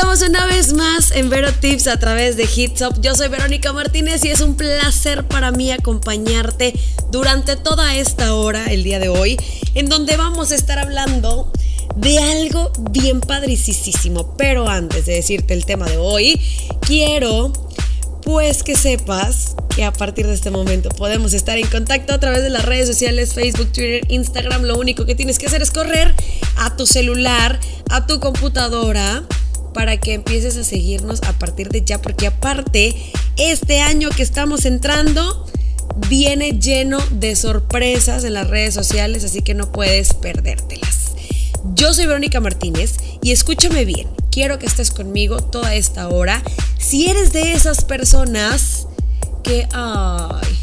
estamos una vez más en Vero Tips a través de Hits Up. Yo soy Verónica Martínez y es un placer para mí acompañarte durante toda esta hora, el día de hoy, en donde vamos a estar hablando de algo bien padricísimo. Pero antes de decirte el tema de hoy, quiero pues que sepas que a partir de este momento podemos estar en contacto a través de las redes sociales, Facebook, Twitter, Instagram. Lo único que tienes que hacer es correr a tu celular, a tu computadora para que empieces a seguirnos a partir de ya, porque aparte, este año que estamos entrando viene lleno de sorpresas en las redes sociales, así que no puedes perdértelas. Yo soy Verónica Martínez y escúchame bien, quiero que estés conmigo toda esta hora. Si eres de esas personas que, ay,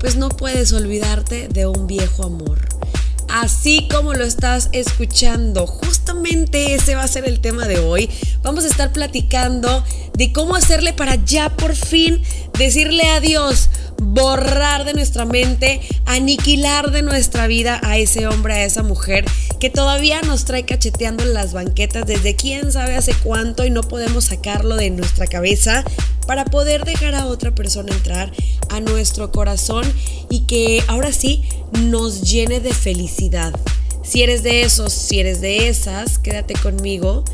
pues no puedes olvidarte de un viejo amor así como lo estás escuchando. Justamente ese va a ser el tema de hoy. Vamos a estar platicando de cómo hacerle para ya por fin decirle adiós, borrar de nuestra mente, aniquilar de nuestra vida a ese hombre, a esa mujer que todavía nos trae cacheteando en las banquetas desde quién sabe hace cuánto y no podemos sacarlo de nuestra cabeza para poder dejar a otra persona entrar a nuestro corazón y que ahora sí nos llene de felicidad. Si eres de esos, si eres de esas, quédate conmigo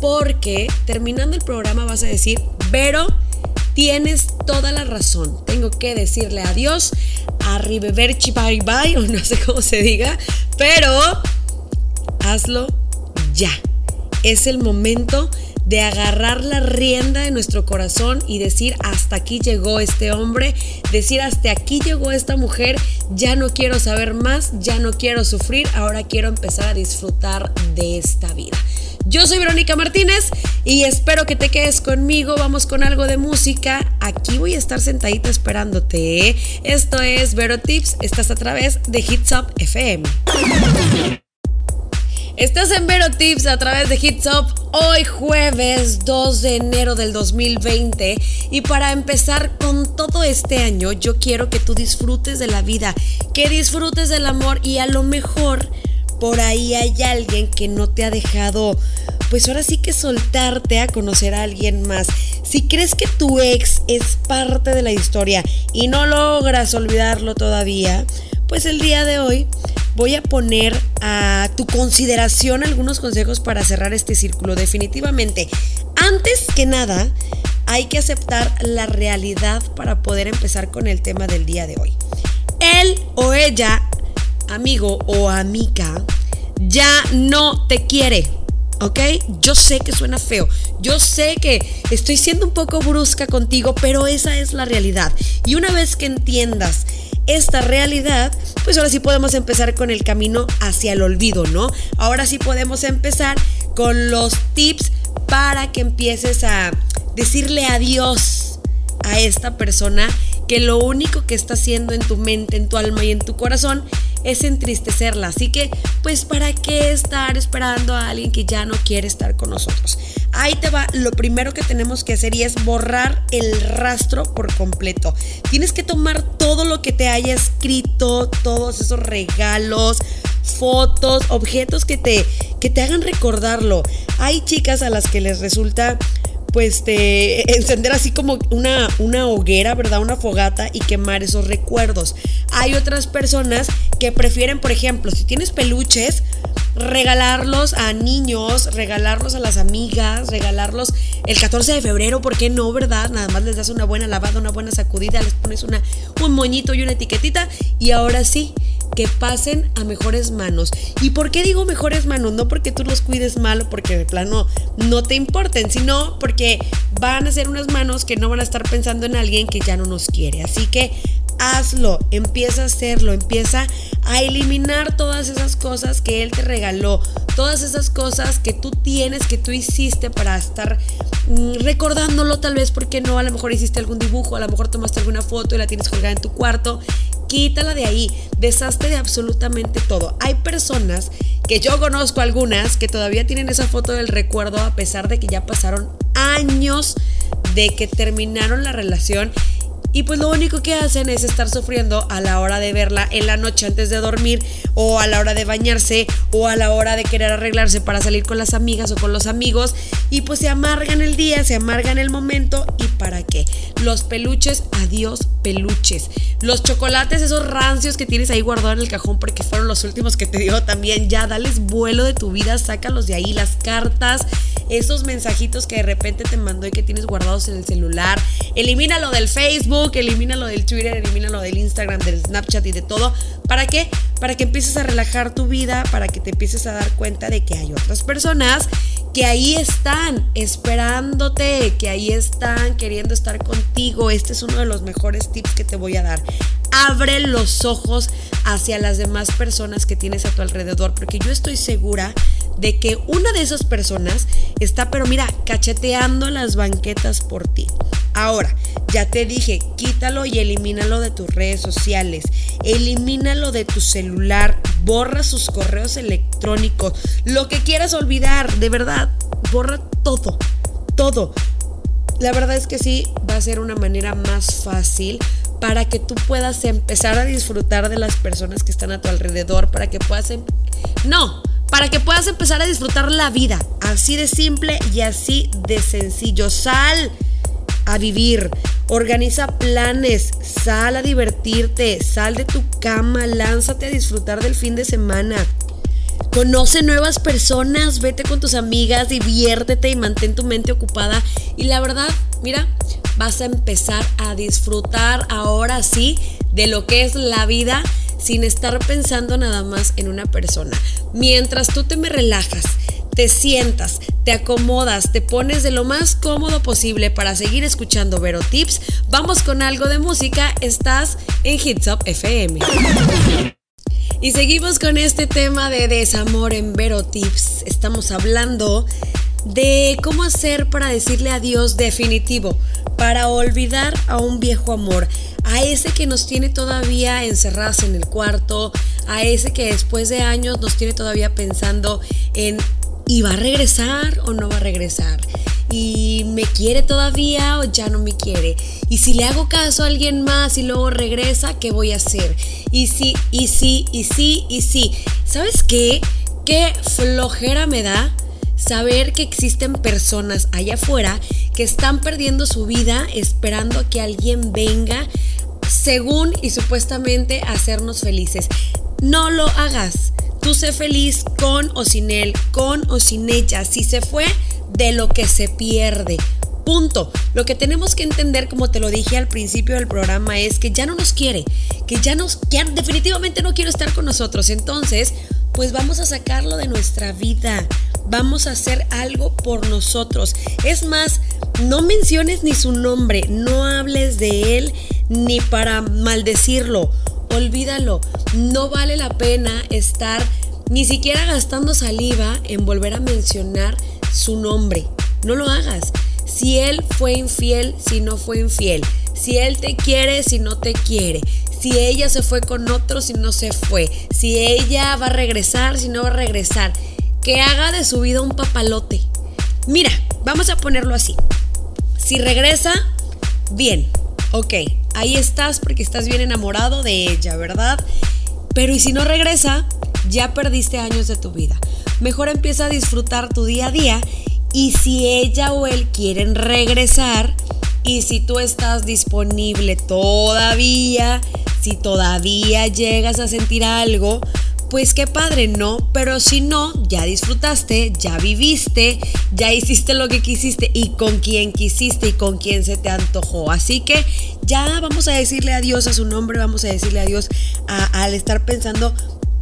porque terminando el programa vas a decir, pero tienes toda la razón. Tengo que decirle adiós, arrivederci, bye bye, o no sé cómo se diga, pero hazlo ya. Es el momento de agarrar la rienda de nuestro corazón y decir hasta aquí llegó este hombre, decir hasta aquí llegó esta mujer, ya no quiero saber más, ya no quiero sufrir, ahora quiero empezar a disfrutar de esta vida. Yo soy Verónica Martínez y espero que te quedes conmigo. Vamos con algo de música. Aquí voy a estar sentadita esperándote. ¿eh? Esto es Vero Tips. Estás a través de Hits Up FM. Estás en Vero Tips a través de Hits Up hoy jueves 2 de enero del 2020 y para empezar con todo este año yo quiero que tú disfrutes de la vida, que disfrutes del amor y a lo mejor por ahí hay alguien que no te ha dejado pues ahora sí que soltarte a conocer a alguien más. Si crees que tu ex es parte de la historia y no logras olvidarlo todavía, pues el día de hoy voy a poner a tu consideración algunos consejos para cerrar este círculo. Definitivamente, antes que nada, hay que aceptar la realidad para poder empezar con el tema del día de hoy. Él o ella, amigo o amiga, ya no te quiere. ¿ok? Yo sé que suena feo, yo sé que estoy siendo un poco brusca contigo, pero esa es la realidad. Y una vez que entiendas esta realidad, pues ahora sí podemos empezar con el camino hacia el olvido, ¿no? Ahora sí podemos empezar con los tips para que empieces a decirle adiós a esta persona que lo único que está haciendo en tu mente, en tu alma y en tu corazón es entristecerla. Así que, pues, ¿para qué estar esperando a alguien que ya no quiere estar con nosotros? Ahí te va lo primero que tenemos que hacer y es borrar el rastro por completo. Tienes que tomar todo lo que te haya escrito, todos esos regalos, fotos, objetos que te, que te hagan recordarlo. Hay chicas a las que les resulta pues te encender así como una, una hoguera, ¿verdad? Una fogata y quemar esos recuerdos. Hay otras personas que prefieren, por ejemplo, si tienes peluches, regalarlos a niños, regalarlos a las amigas, regalarlos el 14 de febrero, ¿por qué no, verdad? Nada más les das una buena lavada, una buena sacudida, les pones una, un moñito y una etiquetita y ahora sí, que pasen a mejores manos. ¿Y por qué digo mejores manos? No porque tú los cuides mal o porque de plano no te importen, sino porque van a ser unas manos que no van a estar pensando en alguien que ya no nos quiere. Así que hazlo, empieza a hacerlo, empieza a eliminar todas esas cosas que él te regaló, todas esas cosas que tú tienes, que tú hiciste para estar mm, recordándolo tal vez porque no, a lo mejor hiciste algún dibujo, a lo mejor tomaste alguna foto y la tienes colgada en tu cuarto. Quítala de ahí, deshazte de absolutamente todo. Hay personas que yo conozco algunas que todavía tienen esa foto del recuerdo a pesar de que ya pasaron años de que terminaron la relación y pues lo único que hacen es estar sufriendo a la hora de verla en la noche antes de dormir o a la hora de bañarse o a la hora de querer arreglarse para salir con las amigas o con los amigos y pues se amargan el día, se amargan el momento y para qué. Los peluches, adiós peluches. Los chocolates, esos rancios que tienes ahí guardados en el cajón porque fueron los últimos que te dio también, ya dales vuelo de tu vida, sácalos de ahí, las cartas, esos mensajitos que de repente te mandó y que tienes guardados en el celular, elimínalo del Facebook, elimínalo del Twitter, elimínalo del Instagram, del Snapchat y de todo. ¿Para qué? Para que empieces a relajar tu vida, para que te empieces a dar cuenta de que hay otras personas que ahí están esperándote, que ahí están queriendo estar contigo. Este es uno de los mejores tips que te voy a dar. Abre los ojos hacia las demás personas que tienes a tu alrededor, porque yo estoy segura de que una de esas personas está, pero mira, cacheteando las banquetas por ti. Ahora, ya te dije, quítalo y elimínalo de tus redes sociales, elimínalo de tu celular, borra sus correos electrónicos, lo que quieras olvidar, de verdad, borra todo, todo. La verdad es que sí, va a ser una manera más fácil para que tú puedas empezar a disfrutar de las personas que están a tu alrededor, para que puedas... Em-, no, para que puedas empezar a disfrutar la vida, así de simple y así de sencillo. Sal a vivir, organiza planes, sal a divertirte, sal de tu cama, lánzate a disfrutar del fin de semana. Conoce nuevas personas, vete con tus amigas, diviértete y mantén tu mente ocupada. Y la verdad, mira, vas a empezar a disfrutar ahora sí de lo que es la vida sin estar pensando nada más en una persona. Mientras tú te me relajas, te sientas, te acomodas, te pones de lo más cómodo posible para seguir escuchando Vero Tips, vamos con algo de música, estás en Hits Up FM. Y seguimos con este tema de desamor en Vero Tips. Estamos hablando de cómo hacer para decirle adiós definitivo, para olvidar a un viejo amor, a ese que nos tiene todavía encerradas en el cuarto, a ese que después de años nos tiene todavía pensando en ¿y va a regresar o no va a regresar? ¿Y me quiere todavía o ya no me quiere? ¿Y si le hago caso a alguien más y luego regresa, qué voy a hacer? Y sí, y sí, y sí, y sí. ¿Sabes qué? Qué flojera me da saber que existen personas allá afuera que están perdiendo su vida esperando a que alguien venga según y supuestamente hacernos felices. No lo hagas. Tú sé feliz con o sin él, con o sin ella. Si se fue, de lo que se pierde. Punto. Lo que tenemos que entender, como te lo dije al principio del programa, es que ya no nos quiere, que ya nos, que definitivamente no quiere estar con nosotros. Entonces, pues vamos a sacarlo de nuestra vida. Vamos a hacer algo por nosotros. Es más, no menciones ni su nombre, no hables de él ni para maldecirlo olvídalo. No vale la pena estar ni siquiera gastando saliva en volver a mencionar su nombre. No lo hagas. Si él fue infiel, si no fue infiel. Si él te quiere, si no te quiere. Si ella se fue con otro, si no se fue. Si ella va a regresar, si no va a regresar. Que haga de su vida un papalote. Mira, vamos a ponerlo así. Si regresa, bien, ok, ahí estás porque estás bien enamorado de ella, ¿verdad? Pero ¿y si no regresa? Ya perdiste años de tu vida. Mejor empieza a disfrutar tu día a día y si ella o él quieren regresar y si tú estás disponible todavía, si todavía llegas a sentir algo, pues qué padre, ¿no? Pero si no, ya disfrutaste, ya viviste, ya hiciste lo que quisiste y con quien quisiste y con quien se te antojó. Así que ya vamos a decirle adiós a su nombre, vamos a decirle adiós al estar pensando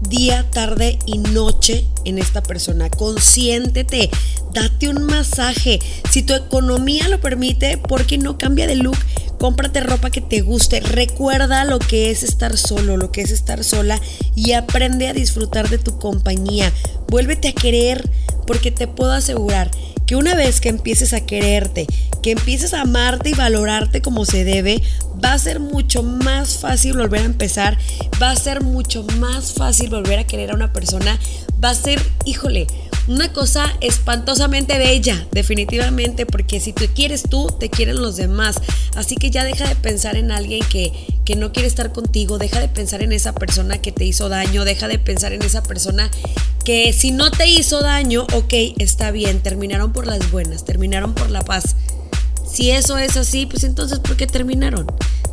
día, tarde y noche en esta persona. Consiéntete, date un masaje. Si tu economía lo permite, ¿por qué no cambia de look? Cómprate ropa que te guste, recuerda lo que es estar solo, lo que es estar sola y aprende a disfrutar de tu compañía. Vuélvete a querer porque te puedo asegurar que una vez que empieces a quererte, que empieces a amarte y valorarte como se debe, va a ser mucho más fácil volver a empezar, va a ser mucho más fácil volver a querer a una persona, va a ser, híjole, una cosa espantosamente bella, definitivamente, porque si te quieres tú, te quieren los demás. Así que ya deja de pensar en alguien que, que no quiere estar contigo, deja de pensar en esa persona que te hizo daño, deja de pensar en esa persona que si no te hizo daño, ok, está bien, terminaron por las buenas, terminaron por la paz. Si eso es así, pues entonces, ¿por qué terminaron?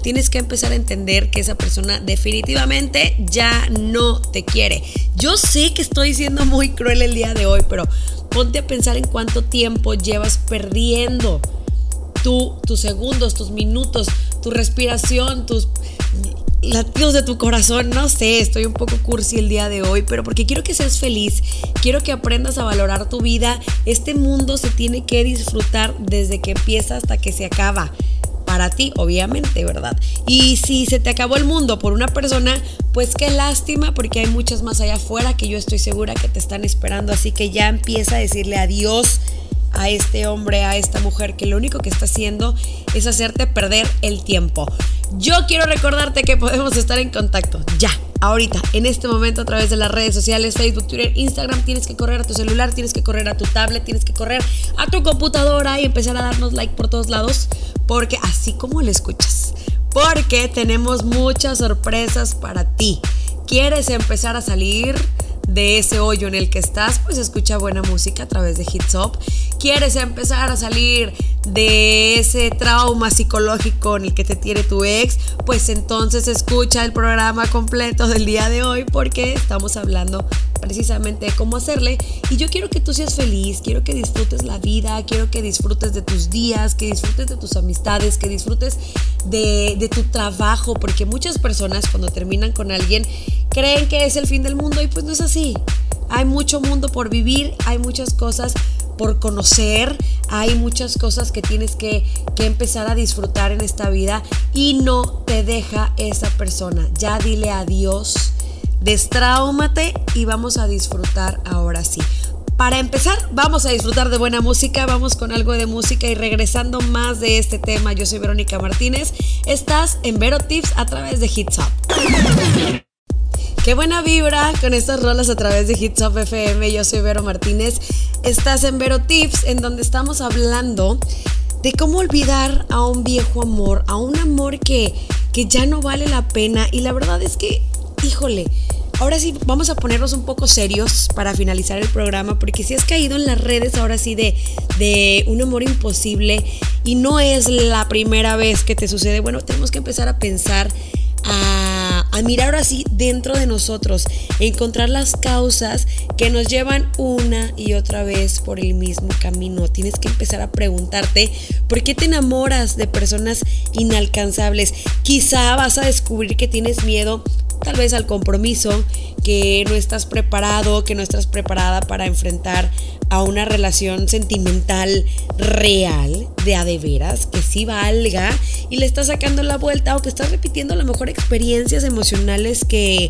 Tienes que empezar a entender que esa persona definitivamente ya no te quiere. Yo sé que estoy siendo muy cruel el día de hoy, pero ponte a pensar en cuánto tiempo llevas perdiendo tú, tus segundos, tus minutos, tu respiración, tus latidos de tu corazón, no sé, estoy un poco cursi el día de hoy, pero porque quiero que seas feliz, quiero que aprendas a valorar tu vida. Este mundo se tiene que disfrutar desde que empieza hasta que se acaba. Para ti, obviamente, ¿verdad? Y si se te acabó el mundo por una persona, pues qué lástima, porque hay muchas más allá afuera que yo estoy segura que te están esperando. Así que ya empieza a decirle adiós a este hombre, a esta mujer, que lo único que está haciendo es hacerte perder el tiempo. Yo quiero recordarte que podemos estar en contacto ya, ahorita, en este momento a través de las redes sociales, Facebook, Twitter, Instagram. Tienes que correr a tu celular, tienes que correr a tu tablet, tienes que correr a tu computadora y empezar a darnos like por todos lados, porque así como lo escuchas, porque tenemos muchas sorpresas para ti. ¿Quieres empezar a salir? De ese hoyo en el que estás, pues escucha buena música a través de Hits Up. ¿Quieres empezar a salir de ese trauma psicológico en el que te tiene tu ex? Pues entonces escucha el programa completo del día de hoy porque estamos hablando precisamente de cómo hacerle. Y yo quiero que tú seas feliz, quiero que disfrutes la vida, quiero que disfrutes de tus días, que disfrutes de tus amistades, que disfrutes de, de tu trabajo, porque muchas personas cuando terminan con alguien creen que es el fin del mundo y pues no es así. Hay mucho mundo por vivir, hay muchas cosas por conocer, hay muchas cosas que tienes que, que, empezar a disfrutar en esta vida y no te deja esa persona. Ya dile adiós, destráumate y vamos a disfrutar ahora sí. Para empezar, vamos a disfrutar de buena música, vamos con algo de música y regresando más de este tema, yo soy Verónica Martínez, estás en Vero Tips a través de Hits Up. Qué buena vibra con estas rolas a través de Hits Up FM. Yo soy Vero Martínez. Estás en Vero Tips, en donde estamos hablando de cómo olvidar a un viejo amor, a un amor que, que ya no vale la pena. Y la verdad es que, híjole, ahora sí vamos a ponernos un poco serios para finalizar el programa, porque si has caído en las redes ahora sí de, de un amor imposible y no es la primera vez que te sucede, bueno, tenemos que empezar a pensar a, mirar así dentro de nosotros, encontrar las causas que nos llevan una y otra vez por el mismo camino. Tienes que empezar a preguntarte por qué te enamoras de personas inalcanzables. Quizá vas a descubrir que tienes miedo tal vez al compromiso, que no estás preparado, que no estás preparada para enfrentar a una relación sentimental real, de a de veras, que sí valga, y le estás sacando la vuelta o que estás repitiendo a lo mejor experiencias emocionales que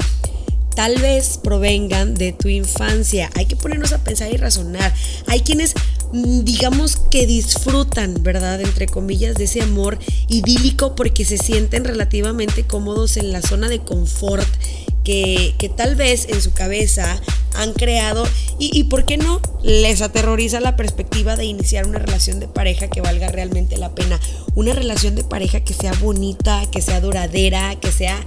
tal vez provengan de tu infancia. Hay que ponernos a pensar y razonar. Hay quienes, digamos que disfrutan, ¿verdad? Entre comillas, de ese amor idílico porque se sienten relativamente cómodos en la zona de confort que, tal vez en su cabeza han creado. Y, y, por qué no les aterroriza la perspectiva de iniciar una relación de pareja que valga realmente la pena, una relación de pareja que sea bonita, que sea duradera, que sea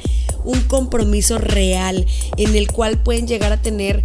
un compromiso real en el cual pueden llegar a tener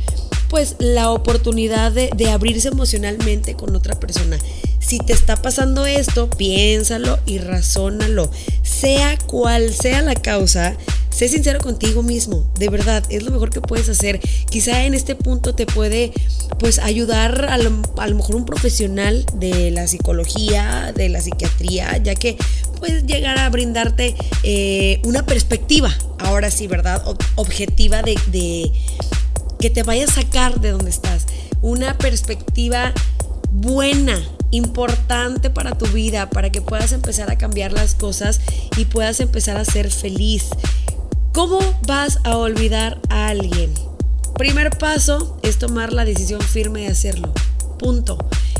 pues la oportunidad de, abrirse emocionalmente con otra persona. Si te está pasando esto, piénsalo y razónalo. Sea cual sea la causa, sé sincero contigo mismo. De verdad, es lo mejor que puedes hacer. Quizá en este punto te puede pues ayudar a lo, mejor un profesional de la psicología, de la psiquiatría, ya que puedes llegar a brindarte eh, una perspectiva, ahora sí, ¿verdad? objetiva de que te vaya a sacar de donde estás. Una perspectiva buena, importante para tu vida, para que puedas empezar a cambiar las cosas y puedas empezar a ser feliz. ¿Cómo vas a olvidar a alguien? Primer paso es tomar la decisión firme de hacerlo. Punto.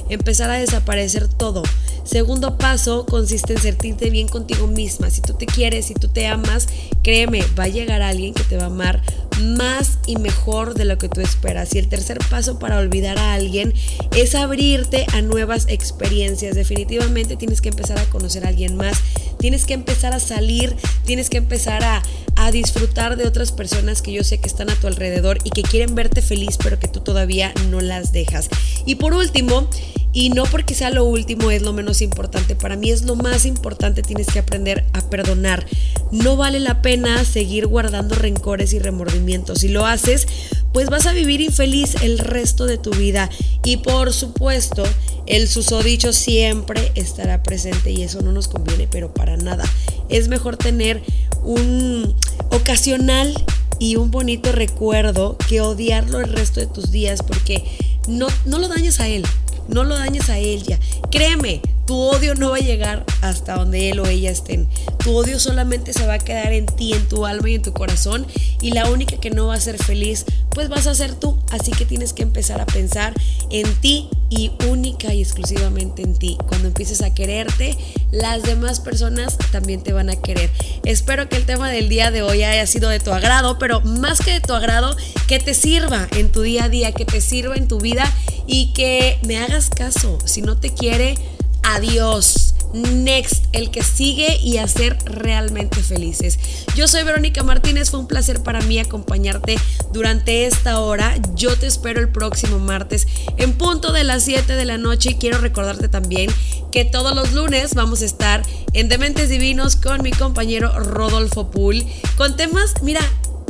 Empezar a desaparecer todo. Segundo paso consiste en sentirte bien contigo misma. Si tú te quieres, si tú te amas, créeme, va a llegar alguien que te va a amar más y mejor de lo que tú esperas. Y el tercer paso para olvidar a alguien es abrirte a nuevas experiencias. Definitivamente tienes que empezar a conocer a alguien más, tienes que empezar a salir, tienes que empezar a, a disfrutar de otras personas que yo sé que están a tu alrededor y que quieren verte feliz, pero que tú todavía no las dejas. Y por último, y no porque sea lo último es lo menos importante, para mí es lo más importante, tienes que aprender a perdonar. No vale la pena seguir guardando rencores y remordimientos. Si lo haces, pues vas a vivir infeliz el resto de tu vida. Y por supuesto, el susodicho siempre estará presente y eso no nos conviene, pero para nada. Es mejor tener un ocasional y un bonito recuerdo que odiarlo el resto de tus días porque no, no lo dañas a él, no lo dañes a ella. Créeme, tu odio no va a llegar hasta donde él o ella estén. Tu odio solamente se va a quedar en ti, en tu alma y en tu corazón. Y la única que no va a ser feliz, pues vas a ser tú. Así que tienes que empezar a pensar en ti y única y exclusivamente en ti. Cuando empieces a quererte, las demás personas también te van a querer. Espero que el tema del día de hoy haya sido de tu agrado, pero más que de tu agrado, que te sirva en tu día a día, que te sirva en tu vida y que me hagas caso. Si no te quiere, adiós. Next, el que sigue y hacer realmente felices. Yo soy Verónica Martínez, fue un placer para mí acompañarte durante esta hora. Yo te espero el próximo martes en punto de las 7 de la noche y quiero recordarte también que todos los lunes vamos a estar en Dementes Divinos con mi compañero Rodolfo Pool con temas, mira,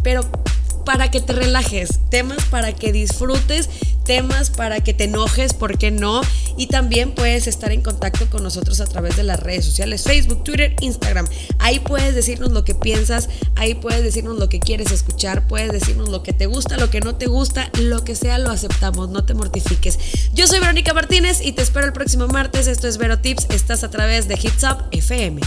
pero para que te relajes, temas para que disfrutes temas para que te enojes, ¿por qué no? Y también puedes estar en contacto con nosotros a través de las redes sociales, Facebook, Twitter, Instagram. Ahí puedes decirnos lo que piensas, ahí puedes decirnos lo que quieres escuchar, puedes decirnos lo que te gusta, lo que no te gusta, lo que sea lo aceptamos, no te mortifiques. Yo soy Verónica Martínez y te espero el próximo martes. Esto es Vero Tips, estás a través de Hits Up FM.